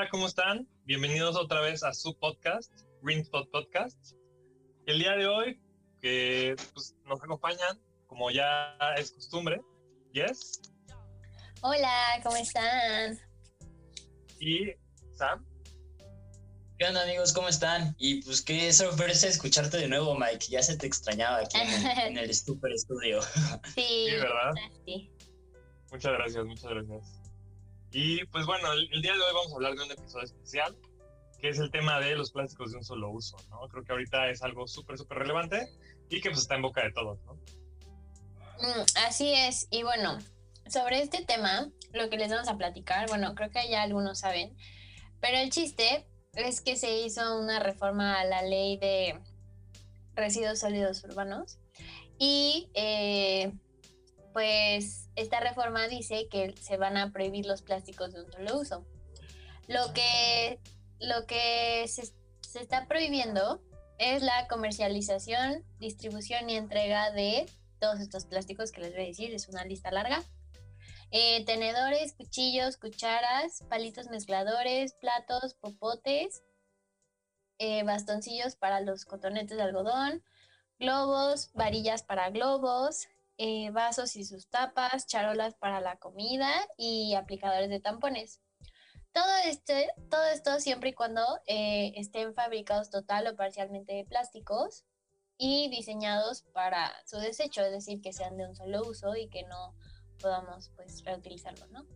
Hola, ¿cómo están? Bienvenidos otra vez a su podcast, Greenspot Podcast. El día de hoy, que pues, nos acompañan, como ya es costumbre, Yes. Hola, ¿cómo están? Y Sam. ¿Qué onda amigos? ¿Cómo están? Y pues qué sorpresa escucharte de nuevo, Mike. Ya se te extrañaba aquí en el, super estudio. Sí, Sí, ¿verdad? Sí. Muchas gracias, muchas gracias. Y pues bueno, el, día de hoy vamos a hablar de un episodio especial, que es el tema de los plásticos de un solo uso, ¿no? Creo que ahorita es algo súper, súper relevante y que pues está en boca de todos, ¿no? Mm, así es. Y bueno, sobre este tema, lo que les vamos a platicar, bueno, creo que ya algunos saben, pero el chiste es que se hizo una reforma a la ley de residuos sólidos urbanos y eh, pues esta reforma dice que se van a prohibir los plásticos de un solo uso. Lo que, lo que se, se está prohibiendo es la comercialización, distribución y entrega de todos estos plásticos que les voy a decir, es una lista larga. Eh, tenedores, cuchillos, cucharas, palitos mezcladores, platos, popotes, eh, bastoncillos para los cotonetes de algodón, globos, varillas para globos, eh, vasos y sus tapas, charolas para la comida y aplicadores de tampones. Todo, este, todo esto siempre y cuando eh, estén fabricados total o parcialmente de plásticos y diseñados para su desecho, es decir, que sean de un solo uso y que no podamos pues reutilizarlo, ¿no?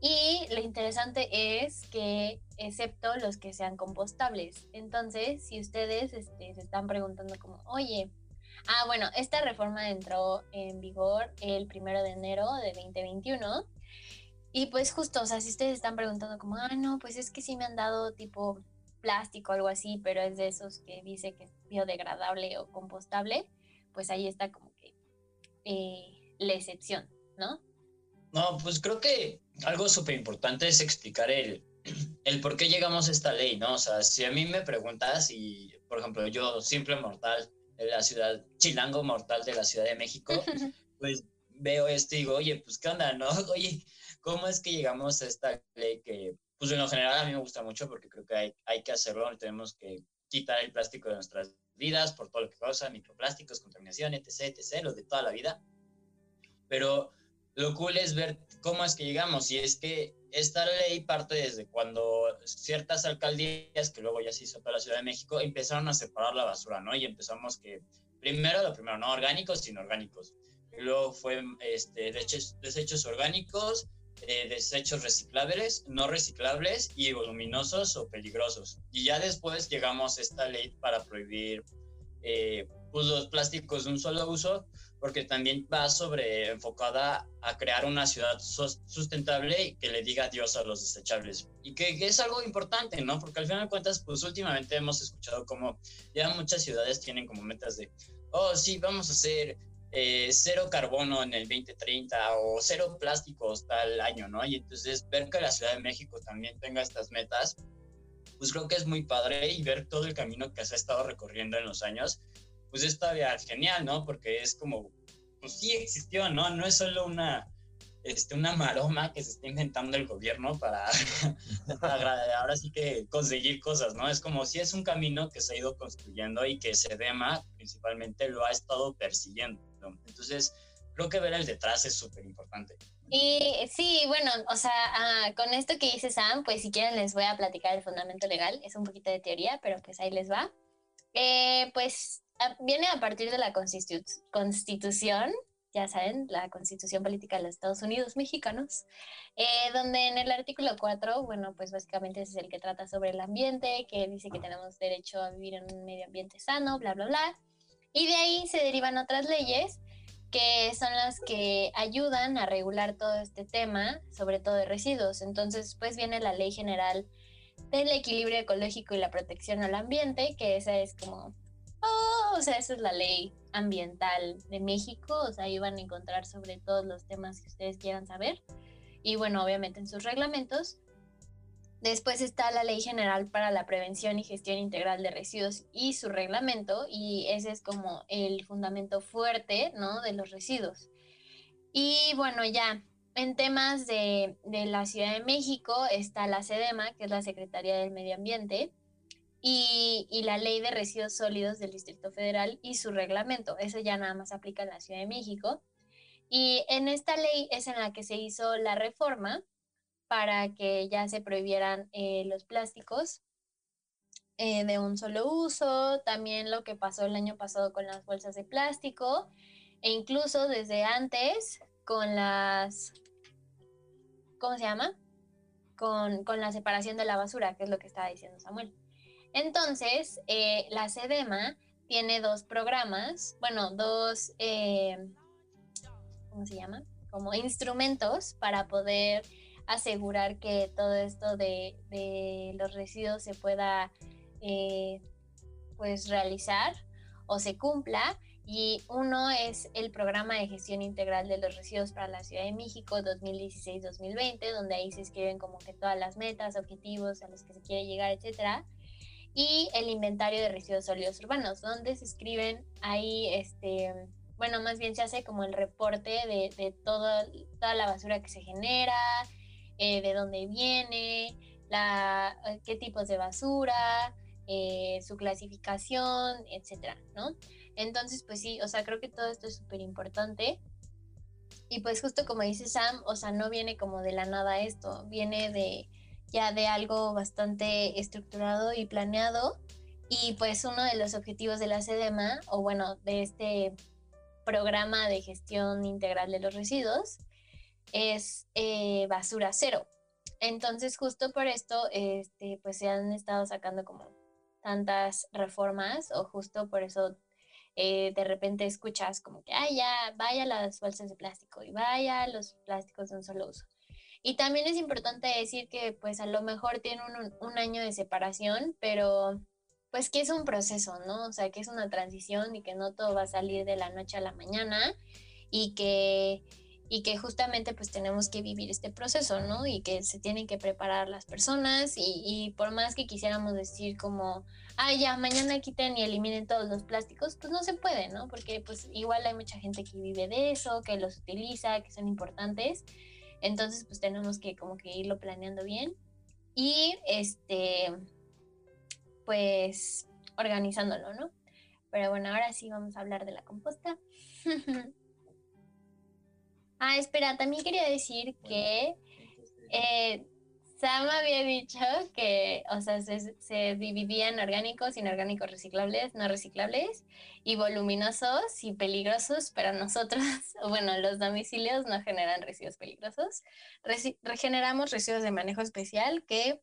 Y lo interesante es que excepto los que sean compostables. Entonces, si ustedes este, se están preguntando como, oye, ah, bueno, esta reforma entró en vigor el primero de enero de 2021. Y pues justo, o sea, si ustedes están preguntando como, ah, no, pues es que sí me han dado tipo plástico o algo así, pero es de esos que dice que es biodegradable o compostable, pues ahí está como que eh, la excepción, ¿no? No, pues creo que algo súper importante es explicar el, el por qué llegamos a esta ley, ¿no? O sea, si a mí me preguntas y, por ejemplo, yo, simple mortal de la ciudad, chilango mortal de la Ciudad de México, pues veo esto y digo, oye, pues qué onda, ¿no? Oye, ¿cómo es que llegamos a esta ley que, pues en lo general a mí me gusta mucho porque creo que hay, hay que hacerlo, tenemos que quitar el plástico de nuestras vidas por todo lo que causa, microplásticos, contaminación, etc., etc., lo de toda la vida. Pero lo cool es ver cómo es que llegamos. Y es que esta ley parte desde cuando ciertas alcaldías, que luego ya se hizo toda la Ciudad de México, empezaron a separar la basura, ¿no? Y empezamos que, primero, lo primero, no orgánicos, sino orgánicos. Y luego fue este, desechos, desechos orgánicos, eh, desechos reciclables, no reciclables y voluminosos o peligrosos. Y ya después llegamos a esta ley para prohibir eh, pues los plásticos de un solo uso, porque también va sobre enfocada a crear una ciudad sustentable que le diga adiós a los desechables. Y que, que, es algo importante, ¿no? Porque al final de cuentas, pues últimamente hemos escuchado como ya muchas ciudades tienen como metas de, oh, sí, vamos a hacer eh, cero carbono en el 2030 o cero plásticos tal año, ¿no? Y entonces ver que la Ciudad de México también tenga estas metas, pues creo que es muy padre y ver todo el camino que se ha estado recorriendo en los años, pues es todavía genial, ¿no? Porque es como, pues sí existió, ¿no? No es solo una, este, una maroma que se está inventando el gobierno para, para, ahora sí que conseguir cosas, ¿no? Es como si es un camino que se ha ido construyendo y que SEDEMA principalmente lo ha estado persiguiendo. ¿no? Entonces, creo que ver el detrás es súper importante. Y sí, bueno, o sea, ah, con esto que dice Sam, pues si quieren les voy a platicar el fundamento legal, es un poquito de teoría, pero pues ahí les va. Eh, pues viene a partir de la constitu constitución, ya saben, la constitución política de los Estados Unidos mexicanos, eh, donde en el artículo 4, bueno, pues básicamente ese es el que trata sobre el ambiente, que dice que tenemos derecho a vivir en un medio ambiente sano, bla, bla, bla. Y de ahí se derivan otras leyes que son las que ayudan a regular todo este tema, sobre todo de residuos. Entonces, pues viene la Ley General del Equilibrio Ecológico y la Protección al Ambiente, que esa es como oh, o sea, esa es la ley ambiental de México, o sea, ahí van a encontrar sobre todos los temas que ustedes quieran saber. Y bueno, obviamente en sus reglamentos. Después está la Ley General para la Prevención y Gestión Integral de Residuos y su reglamento, y ese es como el fundamento fuerte, ¿no? De los residuos. Y bueno, ya, en temas de, de, la Ciudad de México está la SEDEMA, que es la Secretaría del Medio Ambiente, y, y, la Ley de Residuos Sólidos del Distrito Federal y su reglamento. Eso ya nada más aplica en la Ciudad de México. Y en esta ley es en la que se hizo la reforma para que ya se prohibieran eh, los plásticos eh, de un solo uso, también lo que pasó el año pasado con las bolsas de plástico e incluso desde antes con las, ¿cómo se llama? Con, con la separación de la basura, que es lo que estaba diciendo Samuel. Entonces, eh, la SEDEMA tiene dos programas, bueno, dos, ¿cómo se llama? Como instrumentos para poder asegurar que todo esto de, los residuos se pueda eh, pues realizar o se cumpla y uno es el programa de gestión integral de los residuos para la Ciudad de México 2016-2020, donde ahí se escriben como que todas las metas, objetivos a los que se quiere llegar, etcétera. Y el inventario de residuos sólidos urbanos, donde se escriben ahí este bueno, más bien se hace como el reporte de, de toda la basura que se genera, eh, de dónde viene, la, eh, qué tipos de basura, eh, su clasificación, etcétera, ¿no? Entonces, pues sí, o sea, creo que todo esto es súper importante. Y pues justo como dice Sam, o sea, no viene como de la nada esto, viene de ya de algo bastante estructurado y planeado. Y pues uno de los objetivos de la SEDEMA, o bueno, de este programa de gestión integral de los residuos, es eh, basura cero. Entonces, justo por esto, este, pues se han estado sacando como tantas reformas o justo por eso eh, de repente escuchas como que, ay, ya, vaya las bolsas de plástico y vaya los plásticos de un solo uso. Y también es importante decir que pues a lo mejor tiene un, un año de separación, pero pues que es un proceso, ¿no? O sea, que es una transición y que no todo va a salir de la noche a la mañana y que, y que justamente pues tenemos que vivir este proceso, ¿no? Y que se tienen que preparar las personas y, y por más que quisiéramos decir como, ah, ya, mañana quiten y eliminen todos los plásticos, pues no se puede, ¿no? Porque pues igual hay mucha gente que vive de eso, que los utiliza, que son importantes. Entonces pues tenemos que como que irlo planeando bien. Y este, pues organizándolo, ¿no? Pero bueno, ahora sí vamos a hablar de la composta. ah, espera, también quería decir que eh, Sam había dicho que, o sea, se, se dividía en orgánicos, inorgánicos reciclables, no reciclables, y voluminosos y peligrosos, pero nosotros, bueno, los domicilios no generan residuos peligrosos. regeneramos residuos de manejo especial que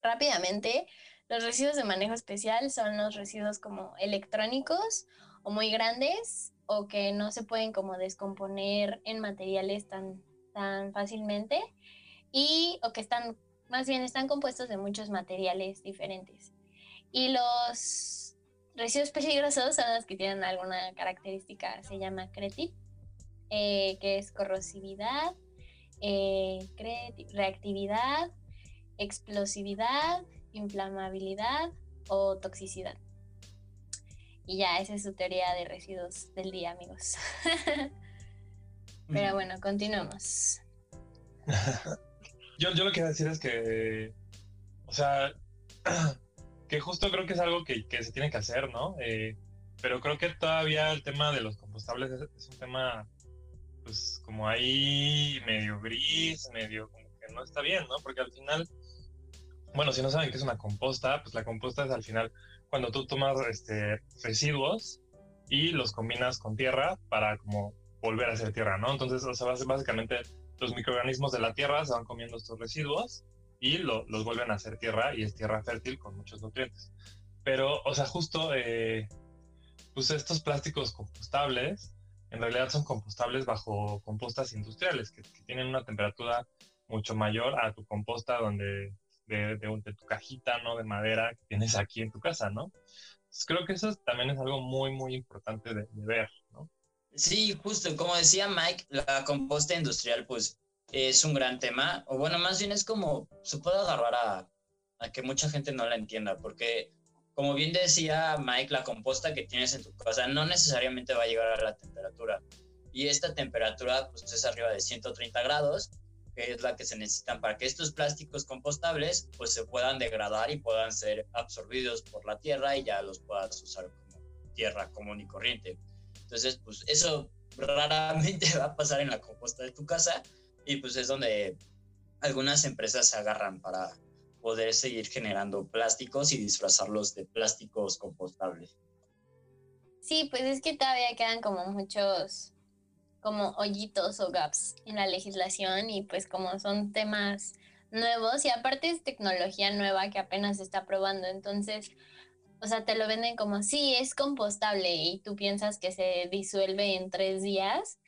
rápidamente los residuos de manejo especial son los residuos como electrónicos o muy grandes o que no se pueden como descomponer en materiales tan, tan fácilmente y o que están, más bien están compuestos de muchos materiales diferentes. Y los residuos peligrosos son los que tienen alguna característica, se llama CRETIP, eh, que es corrosividad, eh, reactividad, explosividad inflamabilidad o toxicidad. Y ya, esa es su teoría de residuos del día, amigos. Pero bueno, continuamos. yo, yo lo que quiero decir es que, o sea, que justo creo que es algo que, que se tiene que hacer, ¿no? Eh, pero creo que todavía el tema de los compostables es, es, un tema, pues, como ahí medio gris, medio como que no está bien, ¿no? Porque al final bueno, si no saben qué es una composta, pues la composta es al final cuando tú tomas este, residuos y los combinas con tierra para como volver a ser tierra, ¿no? Entonces, o sea, básicamente los microorganismos de la tierra se van comiendo estos residuos y los vuelven a ser tierra y es tierra fértil con muchos nutrientes. Pero, o sea, justo, eh, pues estos plásticos compostables en realidad son compostables bajo compostas industriales que, tienen una temperatura mucho mayor a tu composta donde de, de, tu cajita, ¿no? De madera que tienes aquí en tu casa, ¿no? creo que eso también es algo muy, muy importante de, ver. Sí, justo, como decía Mike, la composta industrial, pues, es un gran tema, o bueno, más bien es como, se puede agarrar a, que mucha gente no la entienda, porque como bien decía Mike, la composta que tienes en tu casa no necesariamente va a llegar a la temperatura. y esta temperatura pues es arriba de 130 grados, que es la que se necesitan para que estos plásticos compostables pues se puedan degradar y puedan ser absorbidos por la tierra y ya los puedas usar como tierra común y corriente. Entonces, pues eso raramente va a pasar en la composta de tu casa y pues es donde algunas empresas se agarran para poder seguir generando plásticos y disfrazarlos de plásticos compostables. Sí, pues es que todavía quedan como muchos como hoyitos o gaps en la legislación y pues como son temas nuevos y aparte es tecnología nueva que apenas se está probando, entonces, o sea, te lo venden como, sí, es compostable y tú piensas que se disuelve en tres días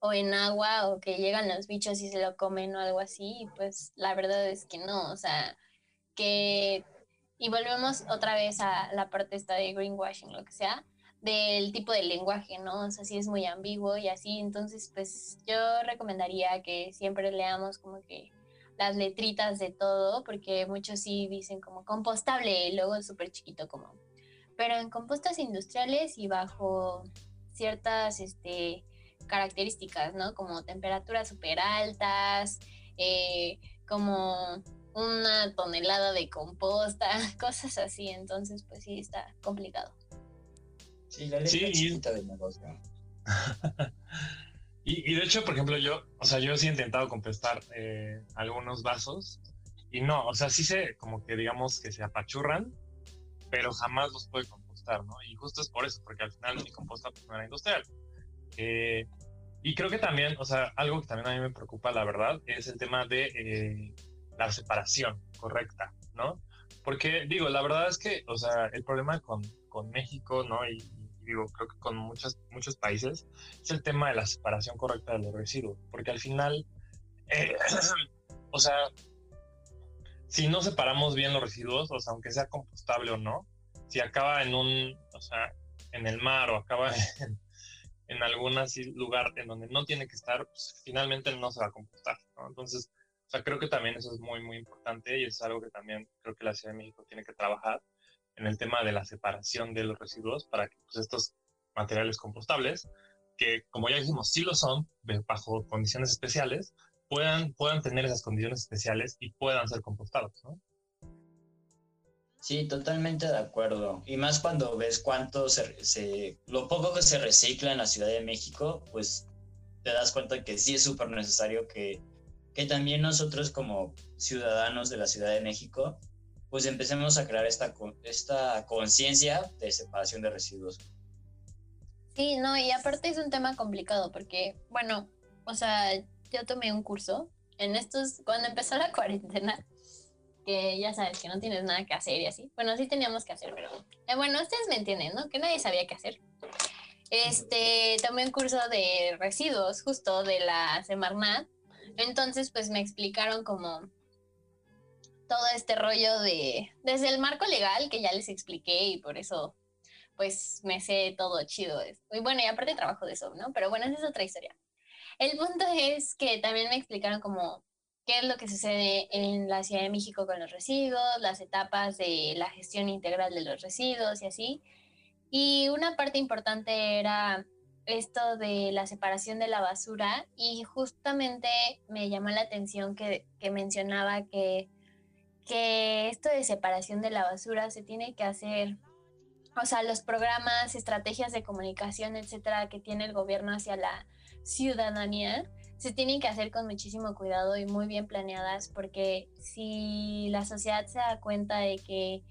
o en agua o que llegan los bichos y se lo comen o algo así, y pues la verdad es que no, o sea, que, y volvemos otra vez a la parte esta de greenwashing, lo que sea, del tipo de lenguaje, ¿no? O sea, si es muy ambiguo y así, entonces pues yo recomendaría que siempre leamos como que las letritas de todo, porque muchos sí dicen como compostable y luego es súper chiquito como, pero en compostas industriales y bajo ciertas este, características, ¿no? Como temperaturas súper altas, eh, como una tonelada de composta, cosas así, entonces pues sí está complicado. Sí, la letra chiquita del negocio. y, y, de hecho, por ejemplo, yo, o sea, yo sí he intentado compostar eh, algunos vasos y no, o sea, sí se, como que digamos que se apachurran, pero jamás los puede compostar, ¿no? Y justo es por eso, porque al final mi composta pues, no era industrial. Eh, y creo que también, o sea, algo que también a mí me preocupa, la verdad, es el tema de eh, la separación correcta, ¿no? Porque digo, la verdad es que, o sea, el problema con, con México, ¿no? Y, digo, creo que con muchos, muchos países, es el tema de la separación correcta de los residuos, porque al final, eh, o sea, si no separamos bien los residuos, o sea, aunque sea compostable o no, si acaba en un, o sea, en el mar o acaba en, en algún lugar en donde no tiene que estar, pues, finalmente no se va a compostar, ¿no? Entonces, o sea, creo que también eso es muy, muy importante y es algo que también creo que la Ciudad de México tiene que trabajar en el tema de la separación de los residuos para que pues, estos materiales compostables, que como ya dijimos, sí lo son, bajo condiciones especiales, puedan, puedan tener esas condiciones especiales y puedan ser compostados, ¿no? Sí, totalmente de acuerdo. Y más cuando ves cuánto se, lo poco que se recicla en la Ciudad de México, pues te das cuenta que sí es súper necesario que, que también nosotros como ciudadanos de la Ciudad de México pues empecemos a crear esta, esta conciencia de separación de residuos. Sí, no, y aparte es un tema complicado porque, bueno, o sea, yo tomé un curso en estos, cuando empezó la cuarentena, que ya sabes que no tienes nada que hacer y así. Bueno, sí teníamos que hacer, pero eh, bueno, ustedes me entienden, ¿no? Que nadie sabía qué hacer. Este, tomé un curso de residuos justo de la Semarnat. Entonces, pues me explicaron como todo este rollo de, desde el marco legal que ya les expliqué y por eso pues me sé todo chido. Y bueno, y aparte trabajo de eso, ¿no? Pero bueno, esa es otra historia. El punto es que también me explicaron como qué es lo que sucede en la Ciudad de México con los residuos, las etapas de la gestión integral de los residuos y así. Y una parte importante era esto de la separación de la basura y justamente me llamó la atención que, que mencionaba que que esto de separación de la basura se tiene que hacer, o sea, los programas, estrategias de comunicación, etcétera, que tiene el gobierno hacia la ciudadanía, se tienen que hacer con muchísimo cuidado y muy bien planeadas, porque si la sociedad se da cuenta de que,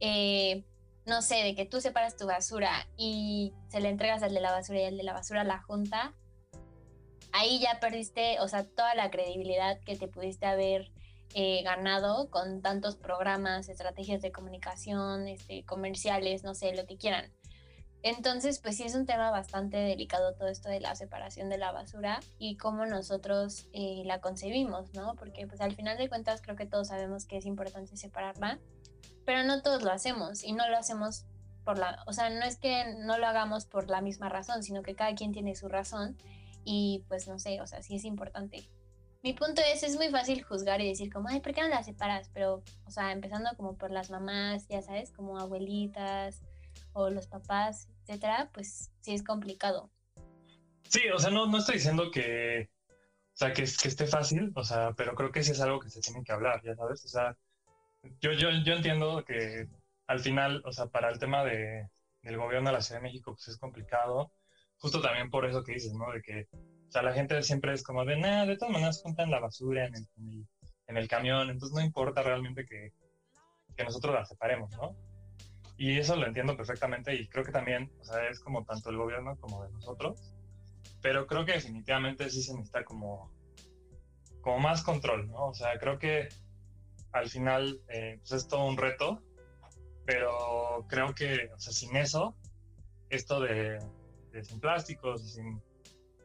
eh, no sé, de que tú separas tu basura y se le entregas al de la basura y al de la basura a la junta, ahí ya perdiste, o sea, toda la credibilidad que te pudiste haber eh, ganado con tantos programas, estrategias de comunicación, este, comerciales, no sé, lo que quieran. Entonces, pues sí es un tema bastante delicado todo esto de la separación de la basura y cómo nosotros eh, la concebimos, ¿no? Porque pues al final de cuentas creo que todos sabemos que es importante separarla, pero no todos lo hacemos y no lo hacemos por la, o sea, no es que no lo hagamos por la misma razón, sino que cada quien tiene su razón y pues no sé, o sea, sí es importante mi punto es, es muy fácil juzgar y decir como, ay, ¿por qué no las separas? Pero, o sea, empezando como por las mamás, ya sabes, como abuelitas o los papás, etcétera, pues sí es complicado. Sí, o sea, no, no estoy diciendo que, o sea, que, que esté fácil, o sea, pero creo que sí es algo que se tiene que hablar, ya sabes, o sea, yo, yo, yo entiendo que al final, o sea, para el tema de, del gobierno de la Ciudad de México, pues es complicado, justo también por eso que dices, ¿no? De que, sea, la gente siempre es como de, nada, de todas maneras juntan la basura en el, en el, camión, entonces no importa realmente que, que nosotros la separemos, ¿no? Y eso lo entiendo perfectamente y creo que también, o sea, es como tanto el gobierno como de nosotros, pero creo que definitivamente sí se necesita como, como más control, ¿no? O sea, creo que al final eh, pues es todo un reto, pero creo que, o sea, sin eso, esto de, de sin plásticos y, sin,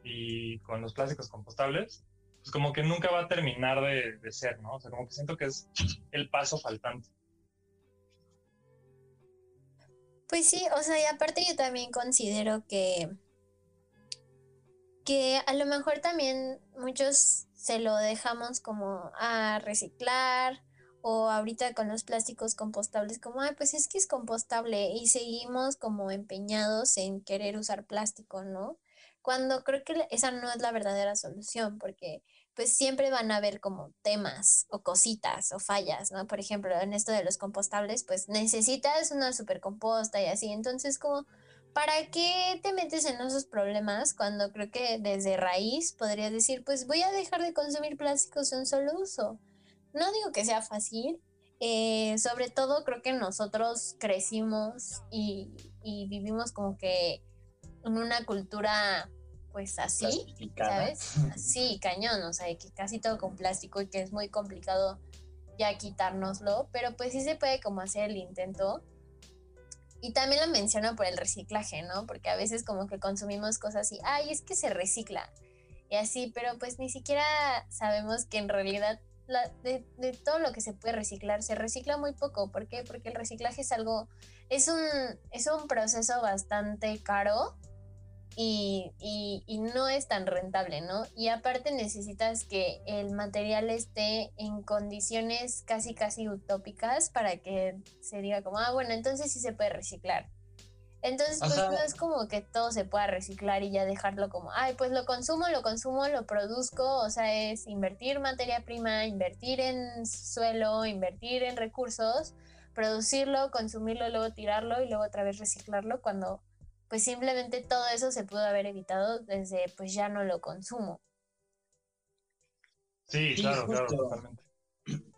y con los plásticos compostables, pues como que nunca va a terminar de, ser, ¿no? O sea, como que siento que es el paso faltante. Pues sí, o sea, y aparte yo también considero que, que a lo mejor también muchos se lo dejamos como a reciclar o ahorita con los plásticos compostables como, ay, pues es que es compostable y seguimos como empeñados en querer usar plástico, ¿no? Cuando creo que esa no es la verdadera solución, porque pues siempre van a haber como temas o cositas o fallas, ¿no? Por ejemplo, en esto de los compostables, pues necesitas una super composta y así. Entonces, como, ¿para qué te metes en esos problemas cuando creo que desde raíz podrías decir, pues voy a dejar de consumir plásticos de un solo uso? No digo que sea fácil, eh, sobre todo creo que nosotros crecimos y, y vivimos como que en una cultura pues así, ¿sabes? Así, cañón, o sea, que casi todo con plástico y que es muy complicado ya quitárnoslo, pero pues sí se puede como hacer el intento. Y también lo menciono por el reciclaje, ¿no? Porque a veces como que consumimos cosas y, ay, es que se recicla. Y así, pero pues ni siquiera sabemos que en realidad de, de, todo lo que se puede reciclar, se recicla muy poco. ¿Por qué? Porque el reciclaje es algo, es un, es un proceso bastante caro y, y, no es tan rentable, ¿no? Y aparte necesitas que el material esté en condiciones casi, casi utópicas para que se diga como, ah, bueno, entonces sí se puede reciclar. Entonces, pues no es como que todo se pueda reciclar y ya dejarlo como, ay, pues lo consumo, lo consumo, lo produzco, o sea, es invertir materia prima, invertir en suelo, invertir en recursos, producirlo, consumirlo, luego tirarlo y luego otra vez reciclarlo cuando pues simplemente todo eso se pudo haber evitado desde pues ya no lo consumo. Sí, claro, claro, totalmente.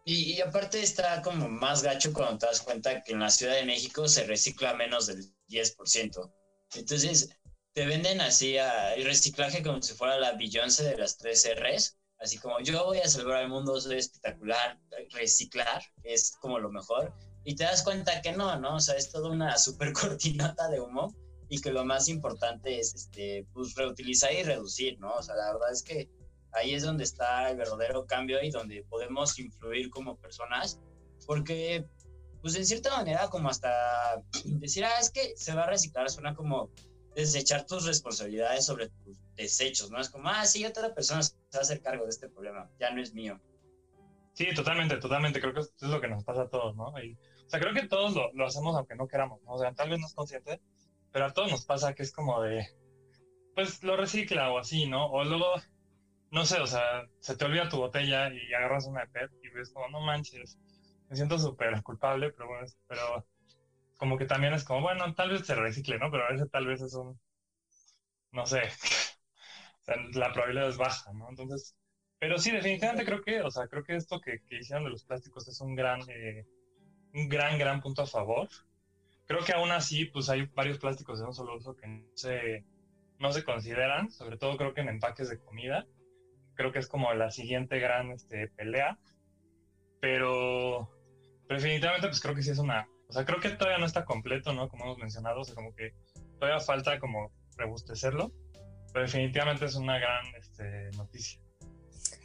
Y, y, aparte está como más gacho cuando te das cuenta que en la Ciudad de México se recicla menos del 10%. Entonces, te venden así a, el reciclaje como si fuera la Beyoncé de las tres R's. Así como yo voy a salvar al mundo, soy espectacular, reciclar es como lo mejor. Y te das cuenta que no, ¿no? O sea, es toda una super cortinata de humo y que lo más importante es este, pues, reutilizar y reducir, ¿no? O sea, la verdad es que ahí es donde está el verdadero cambio y donde podemos influir como personas, porque, pues en cierta manera, como hasta decir, ah, es que se va a reciclar, suena como desechar tus responsabilidades sobre tus desechos, ¿no? Es como, ah, sí, otra persona se va a hacer cargo de este problema, ya no es mío. Sí, totalmente, totalmente, creo que es lo que nos pasa a todos, ¿no? Y, o sea, creo que todos lo, lo hacemos aunque no queramos, ¿no? O sea, tal vez no es consciente, pero a todos nos pasa que es como de, pues lo recicla o así, ¿no? O luego, no sé, o sea, se te olvida tu botella y agarras una de PET y ves como, no manches, me siento súper culpable, pero bueno, pero como que también es como, bueno, tal vez se recicle, ¿no? Pero a veces tal vez es un, no sé, o sea, la probabilidad es baja, ¿no? Entonces, pero sí, definitivamente creo que, o sea, creo que esto que, que hicieron de los plásticos es un gran, eh, un gran, gran punto a favor creo que aún así, pues hay varios plásticos de un solo uso que no se, no se consideran, sobre todo creo que en empaques de comida. Creo que es como la siguiente gran este, pelea. Pero, definitivamente, pues creo que sí es una. O sea, creo que todavía no está completo, ¿no? Como hemos mencionado, o sea, como que todavía falta como rebustecerlo. Pero definitivamente es una gran este, noticia.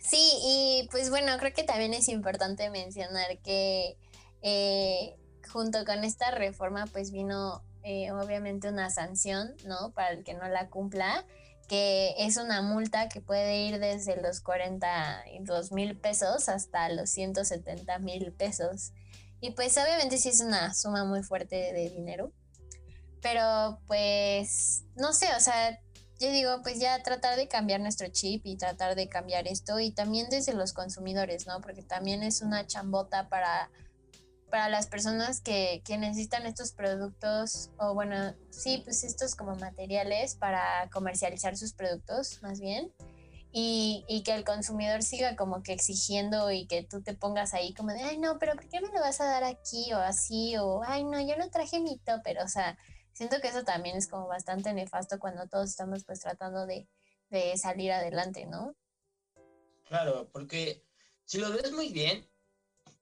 Sí, y pues bueno, creo que también es importante mencionar que eh, junto con esta reforma pues vino eh, obviamente una sanción, ¿no? Para el que no la cumpla, que es una multa que puede ir desde los 42 mil pesos hasta los 170 mil pesos. Y pues obviamente sí es una suma muy fuerte de dinero. Pero pues, no sé, o sea, yo digo, pues ya tratar de cambiar nuestro chip y tratar de cambiar esto y también desde los consumidores, ¿no? Porque también es una chambota para, para las personas que, que necesitan estos productos o bueno, sí, pues estos como materiales para comercializar sus productos, más bien. Y, y, que el consumidor siga como que exigiendo y que tú te pongas ahí como de, ay, no, pero ¿por qué me lo vas a dar aquí o así? O, ay, no, yo no traje mi pero o sea, siento que eso también es como bastante nefasto cuando todos estamos pues tratando de, de salir adelante, ¿no? Claro, porque si lo ves muy bien,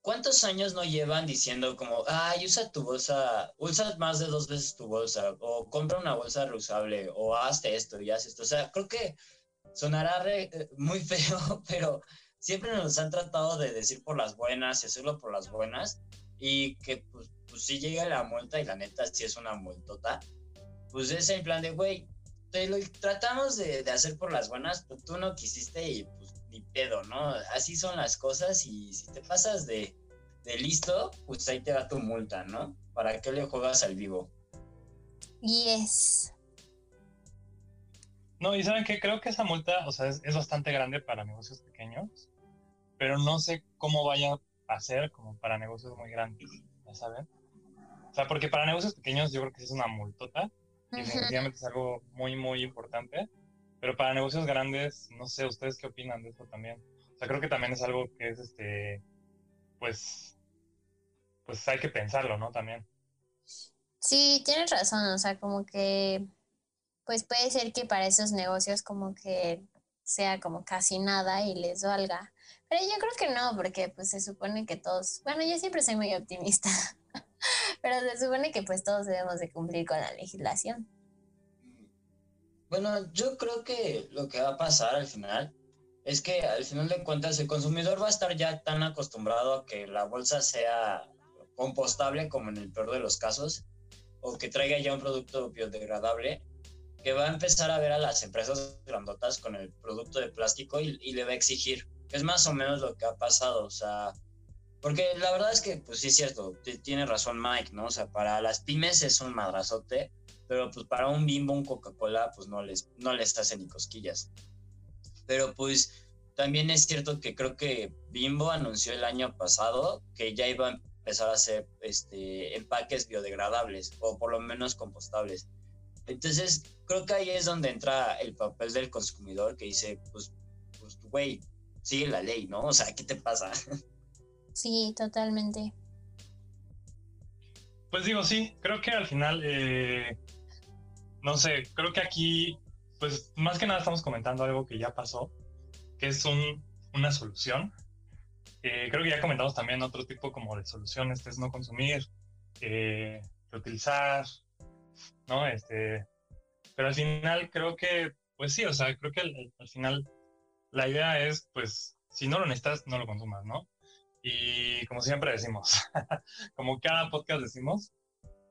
¿cuántos años no llevan diciendo como, ay, usa tu bolsa, usa más de dos veces tu bolsa, o compra una bolsa reusable, o hazte esto y haz esto? O sea, creo que sonará eh, muy feo, pero siempre nos han tratado de decir por las buenas y hacerlo por las buenas, y que pues pues si llega la multa y la neta si es una multota, pues es en plan de, güey, te lo tratamos de, de, hacer por las buenas, pero tú no quisiste y pues ni pedo, ¿no? Así son las cosas y si te pasas de, de listo, pues ahí te da tu multa, ¿no? ¿Para qué le juegas al vivo? Yes. No, y saben que creo que esa multa, o sea, es, es, bastante grande para negocios pequeños, pero no sé cómo vaya a ser como para negocios muy grandes, ¿ya saben? O sea, porque para negocios pequeños yo creo que es una multota y definitivamente es algo muy, muy importante. Pero para negocios grandes, no sé, ¿ustedes qué opinan de eso también? O sea, creo que también es algo que es, este, pues, pues hay que pensarlo, ¿no? También. Sí, tienes razón, o sea, como que, pues puede ser que para esos negocios como que sea como casi nada y les valga. Pero yo creo que no, porque pues se supone que todos, bueno, yo siempre soy muy optimista. Pero se supone que pues todos debemos de cumplir con la legislación. Bueno, yo creo que lo que va a pasar al final es que al final de cuentas el consumidor va a estar ya tan acostumbrado a que la bolsa sea compostable como en el peor de los casos o que traiga ya un producto biodegradable que va a empezar a ver a las empresas grandotas con el producto de plástico y, le va a exigir. Es más o menos lo que ha pasado, o sea, porque la verdad es que, pues sí es cierto, tiene razón Mike, ¿no? O sea, para las pymes es un madrazote, pero pues para un Bimbo, un Coca-Cola, pues no les, no les hace ni cosquillas. Pero pues también es cierto que creo que Bimbo anunció el año pasado que ya iba a empezar a hacer este, empaques biodegradables o por lo menos compostables. Entonces, creo que ahí es donde entra el papel del consumidor que dice, pues, pues, güey, sigue la ley, ¿no? O sea, ¿qué te pasa? Sí, totalmente. Pues digo, sí, creo que al final, eh, no sé, creo que aquí, pues más que nada estamos comentando algo que ya pasó, que es un, una solución. Eh, creo que ya comentamos también otro tipo como de soluciones, que es no consumir, eh, reutilizar, ¿no? Este, pero al final creo que, pues sí, o sea, creo que al, al final la idea es, pues, si no lo necesitas, no lo consumas, ¿no? Y como siempre decimos, como cada podcast decimos,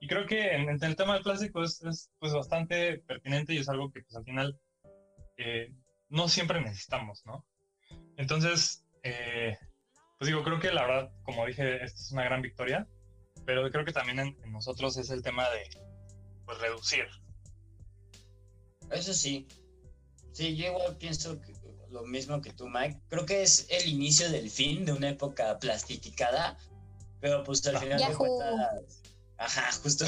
y creo que en, el tema del plástico es, es, pues bastante pertinente y es algo que pues al final eh, no siempre necesitamos, ¿no? Entonces, eh, pues digo, creo que la verdad, como dije, esta es una gran victoria, pero creo que también en, en nosotros es el tema de pues reducir. Eso sí, sí, yo igual pienso que lo mismo que tú, Mike. Creo que es el inicio del fin de una época plastificada, pero pues al final de cuentas... Ajá, justo.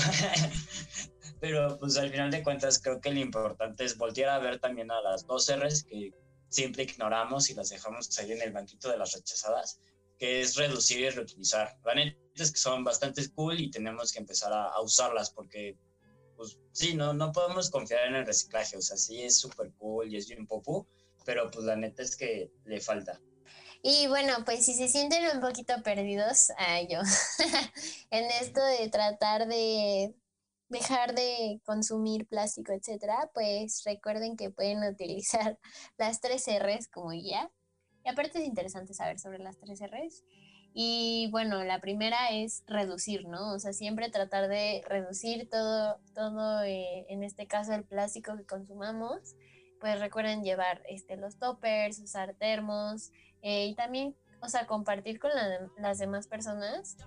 pero pues al final de cuentas creo que lo importante es voltear a ver también a las dos R's que siempre ignoramos y las dejamos ahí en el banquito de las rechazadas, que es reducir y reutilizar. La neta es que son bastante cool y tenemos que empezar a, a usarlas porque pues sí, no, no podemos confiar en el reciclaje, o sea, sí es súper cool y es bien popu, pero pues la neta es que le falta. Y bueno, pues si se sienten un poquito perdidos, a yo, en esto de tratar de dejar de consumir plástico, etcétera, pues recuerden que pueden utilizar las tres R's como guía. Y aparte es interesante saber sobre las tres R's. Y bueno, la primera es reducir, ¿no? O sea, siempre tratar de reducir todo, todo eh, en este caso el plástico que consumamos pues recuerden llevar este, los toppers, usar termos eh, y también, o sea, compartir con las demás personas.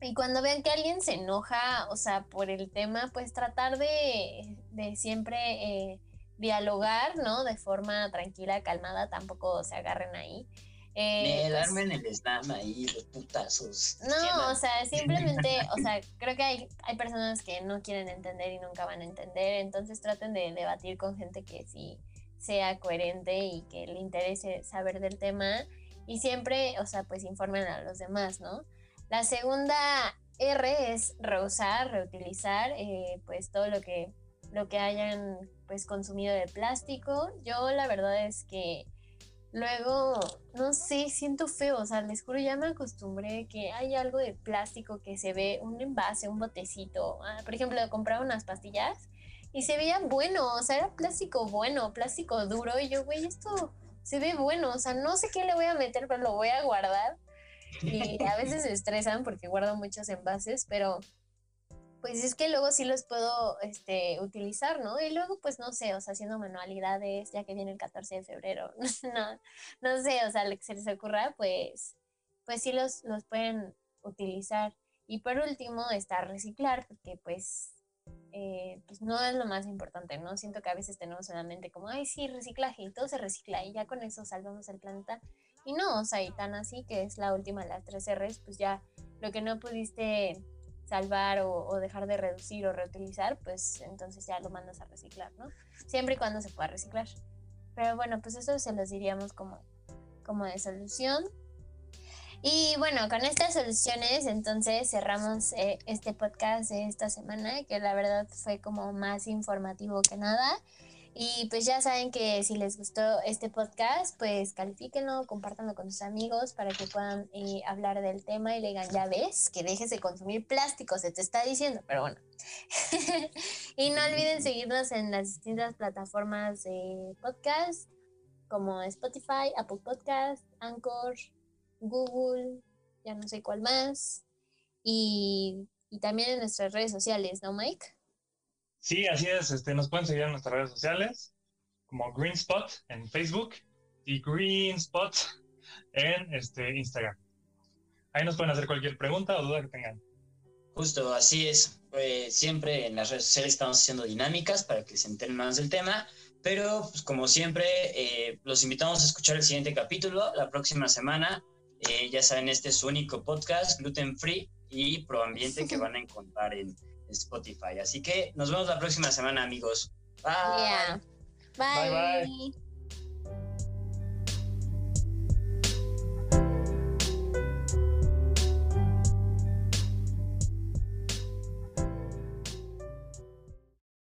Y cuando vean que alguien se enoja, o sea, por el tema, pues tratar de, de siempre eh, dialogar, ¿no? De forma tranquila, calmada, tampoco se agarren ahí. Eh, pues armen el slam ahí, los putazos. No, o sea, simplemente, o sea, creo que hay, hay personas que no quieren entender y nunca van a entender, entonces traten de debatir con gente que sí sea coherente y que le interese saber del tema y siempre, o sea, pues informen a los demás, ¿no? La segunda R es reusar, reutilizar, eh, pues todo lo que, lo que hayan pues consumido de plástico. Yo la verdad es que luego, no sé, siento feo, o sea, les juro, ya me acostumbré que hay algo de plástico que se ve, un envase, un botecito. Ah, por ejemplo, compraba unas pastillas y se veía bueno, o sea, era plástico bueno, plástico duro. Y yo, güey, esto se ve bueno, o sea, no sé qué le voy a meter, pero lo voy a guardar. Y a veces se estresan porque guardo muchos envases, pero pues es que luego sí los puedo este, utilizar, ¿no? Y luego, pues no sé, o sea, haciendo manualidades, ya que viene el 14 de febrero, no, no sé, o sea, lo que se les ocurra, pues, pues sí los, los pueden utilizar. Y por último está reciclar, porque pues, eh, pues no es lo más importante, ¿no? Siento que a veces tenemos en la mente como, ay, sí, reciclaje, y todo se recicla, y ya con eso salvamos el planeta. Y no, o sea, y tan así que es la última de las tres R's, pues ya lo que no pudiste salvar o, dejar de reducir o reutilizar, pues entonces ya lo mandas a reciclar, ¿no? Siempre y cuando se pueda reciclar. Pero bueno, pues eso se los diríamos como, como de solución. Y bueno, con estas soluciones entonces cerramos eh, este podcast de esta semana, que la verdad fue como más informativo que nada. Y pues ya saben que si les gustó este podcast, pues califíquenlo, compártanlo con sus amigos para que puedan eh, hablar del tema y le digan, ya ves, que dejes de consumir plástico, se te está diciendo, pero bueno. y no olviden seguirnos en las distintas plataformas de podcast, como Spotify, Apple Podcast, Anchor, Google, ya no sé cuál más. Y, y también en nuestras redes sociales, ¿no, Mike? Sí, así es. Este, nos pueden seguir en nuestras redes sociales como Green Spot en Facebook y Green Spot en este, Instagram. Ahí nos pueden hacer cualquier pregunta o duda que tengan. Justo, así es. Eh, siempre en las redes sociales estamos haciendo dinámicas para que se enteren más del tema, pero pues, como siempre, eh, los invitamos a escuchar el siguiente capítulo la próxima semana. Eh, ya saben, este es su único podcast, gluten free y proambiente que van a encontrar en Spotify. Así que nos vemos la próxima semana, amigos. Bye. Bye. bye.